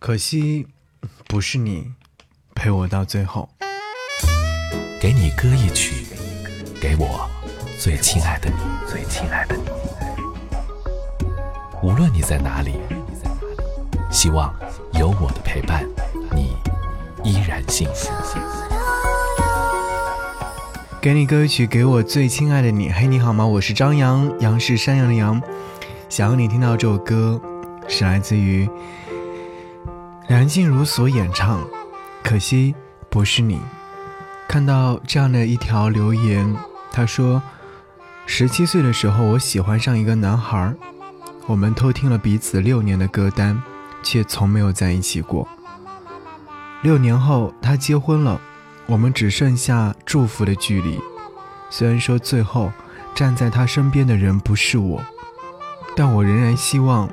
可惜，不是你陪我到最后。给你歌一曲，给我最亲爱的你，最亲爱的你。无论你在哪里，希望有我的陪伴，你依然幸福。给你歌曲，给我最亲爱的你。嘿，你好吗？我是张扬，杨是山羊的羊。想要你听到这首歌，是来自于。梁静茹所演唱，可惜不是你。看到这样的一条留言，他说：“十七岁的时候，我喜欢上一个男孩，我们偷听了彼此六年的歌单，却从没有在一起过。六年后，他结婚了，我们只剩下祝福的距离。虽然说最后站在他身边的人不是我，但我仍然希望。”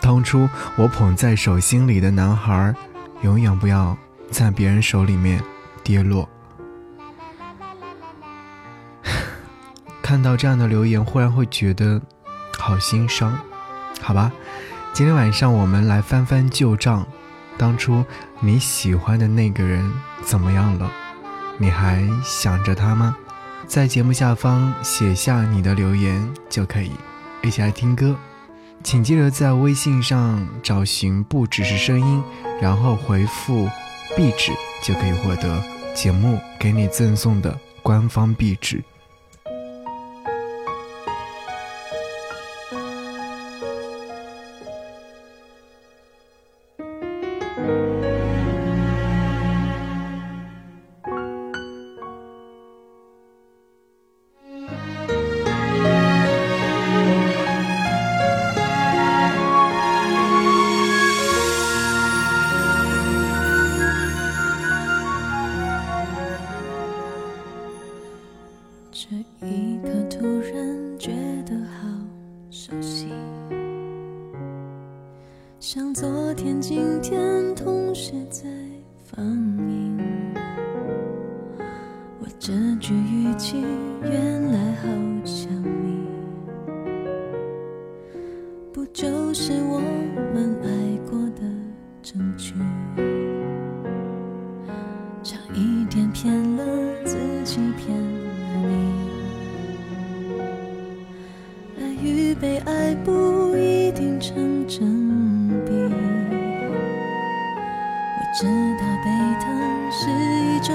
当初我捧在手心里的男孩，永远不要在别人手里面跌落。看到这样的留言，忽然会觉得好心伤。好吧，今天晚上我们来翻翻旧账，当初你喜欢的那个人怎么样了？你还想着他吗？在节目下方写下你的留言就可以，一起来听歌。请记得在微信上找寻“不只是声音”，然后回复“壁纸”，就可以获得节目给你赠送的官方壁纸。我这句语气原来好像你，不就是我们爱过的证据？差一点骗了自己，骗了你，爱与被爱不一定成正比。我。知道被疼是一种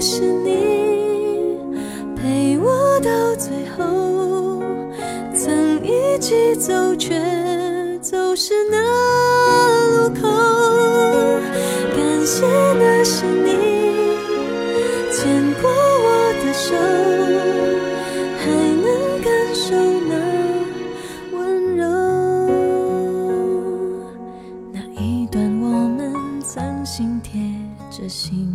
是你陪我到最后，曾一起走，却走失那路口。感谢那是你牵过我的手。还能感受那温柔。那一段我们掌心贴着心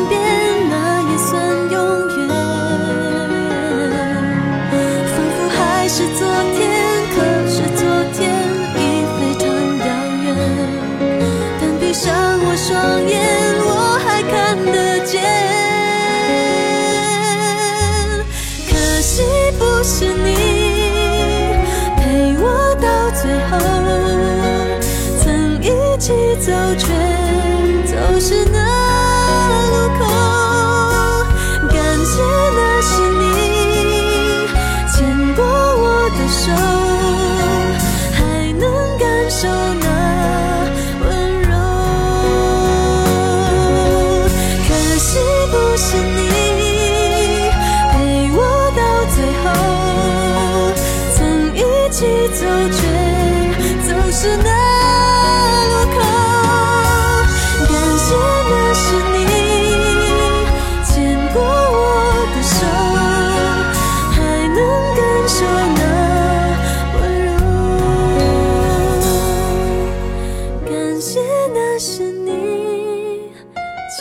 起走，却走失那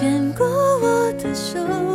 牵过我的手。